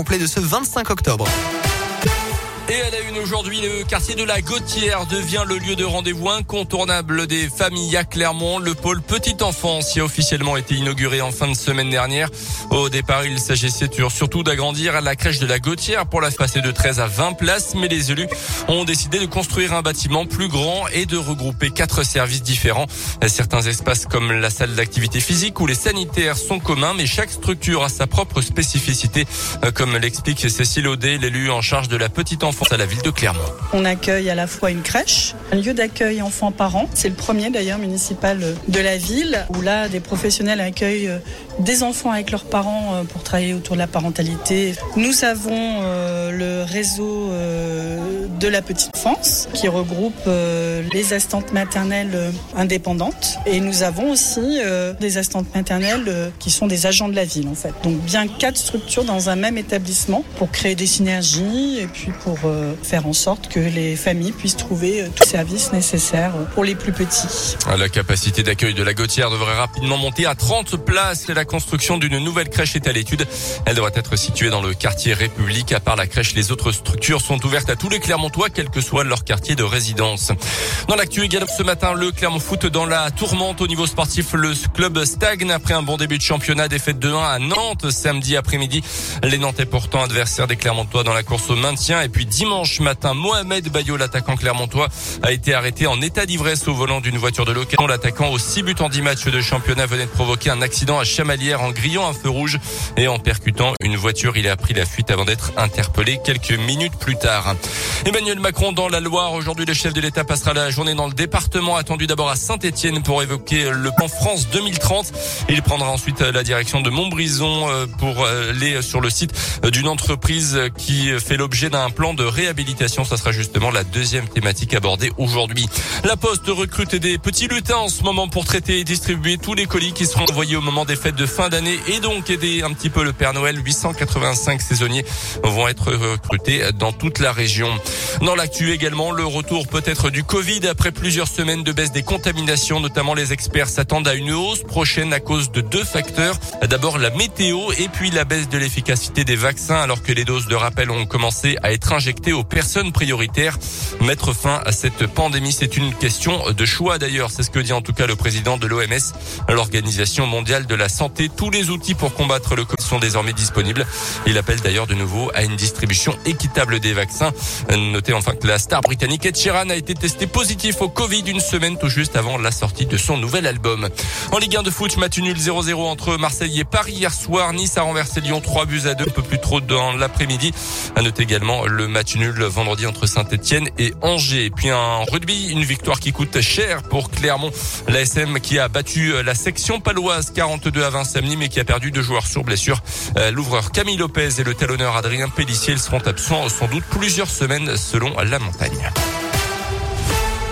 complet de ce 25 octobre. Et à la une aujourd'hui, le quartier de la Gautière devient le lieu de rendez-vous incontournable des familles à Clermont. Le pôle petite enfance y a officiellement été inauguré en fin de semaine dernière. Au départ, il s'agissait surtout d'agrandir la crèche de la Gautière pour la passer de 13 à 20 places, mais les élus ont décidé de construire un bâtiment plus grand et de regrouper quatre services différents. Certains espaces comme la salle d'activité physique ou les sanitaires sont communs, mais chaque structure a sa propre spécificité, comme l'explique Cécile Audet, l'élu en charge de la petite enfance à la ville de Clermont. On accueille à la fois une crèche, un lieu d'accueil enfants-parents. C'est le premier d'ailleurs municipal de la ville où là des professionnels accueillent des enfants avec leurs parents euh, pour travailler autour de la parentalité. Nous avons euh, le réseau euh, de la petite enfance qui regroupe les assistantes maternelles indépendantes et nous avons aussi des assistantes maternelles qui sont des agents de la ville en fait. Donc bien quatre structures dans un même établissement pour créer des synergies et puis pour faire en sorte que les familles puissent trouver tous les services nécessaires pour les plus petits. La capacité d'accueil de la Gautière devrait rapidement monter à 30 places. La construction d'une nouvelle crèche est à l'étude. Elle devrait être située dans le quartier République. À part la crèche, les autres structures sont ouvertes à tous les Clermontois, quel que soit leur quartier de résidence. Dans l'actu également ce matin, le Clermont Foot dans la tourmente au niveau sportif. Le club stagne après un bon début de championnat. Défaite de 1 à Nantes samedi après-midi. Les Nantais pourtant adversaires des Clermontois dans la course au maintien. Et puis dimanche matin, Mohamed Bayo, l'attaquant clermontois, a été arrêté en état d'ivresse au volant d'une voiture de location. L'attaquant aux 6 buts en 10 matchs de championnat venait de provoquer un accident à Chamal en grillant un feu rouge et en percutant une voiture. Il a pris la fuite avant d'être interpellé quelques minutes plus tard. Emmanuel Macron dans la Loire. Aujourd'hui, le chef de l'État passera la journée dans le département attendu d'abord à Saint-Etienne pour évoquer le plan France 2030. Il prendra ensuite la direction de Montbrison euh, pour aller sur le site d'une entreprise qui fait l'objet d'un plan de réhabilitation. Ça sera justement la deuxième thématique abordée aujourd'hui. La Poste recrute des petits lutins en ce moment pour traiter et distribuer tous les colis qui seront envoyés au moment des fêtes de fin d'année et donc aider un petit peu le Père Noël. 885 saisonniers vont être recrutés dans toute la région. Dans l'actu également, le retour peut-être du Covid après plusieurs semaines de baisse des contaminations. Notamment, les experts s'attendent à une hausse prochaine à cause de deux facteurs. D'abord, la météo et puis la baisse de l'efficacité des vaccins alors que les doses de rappel ont commencé à être injectées aux personnes prioritaires. Mettre fin à cette pandémie, c'est une question de choix d'ailleurs. C'est ce que dit en tout cas le président de l'OMS, l'Organisation mondiale de la santé tous les outils pour combattre le Covid sont désormais disponibles. Il appelle d'ailleurs de nouveau à une distribution équitable des vaccins. Notez enfin que la star britannique Ed Sheeran a été testé positif au Covid une semaine tout juste avant la sortie de son nouvel album. En Ligue 1 de foot, match nul 0-0 entre Marseille et Paris hier soir. Nice a renversé Lyon 3 buts à 2, un peu plus trop dans l'après-midi. À noter également le match nul vendredi entre Saint-Etienne et Angers. Et puis un rugby, une victoire qui coûte cher pour Clermont. L'ASM qui a battu la section paloise 42 à 20 samedi, mais qui a perdu deux joueurs sur blessure. Euh, l'ouvreur Camille Lopez et le talonneur Adrien Pellissier seront absents sans doute plusieurs semaines selon la montagne.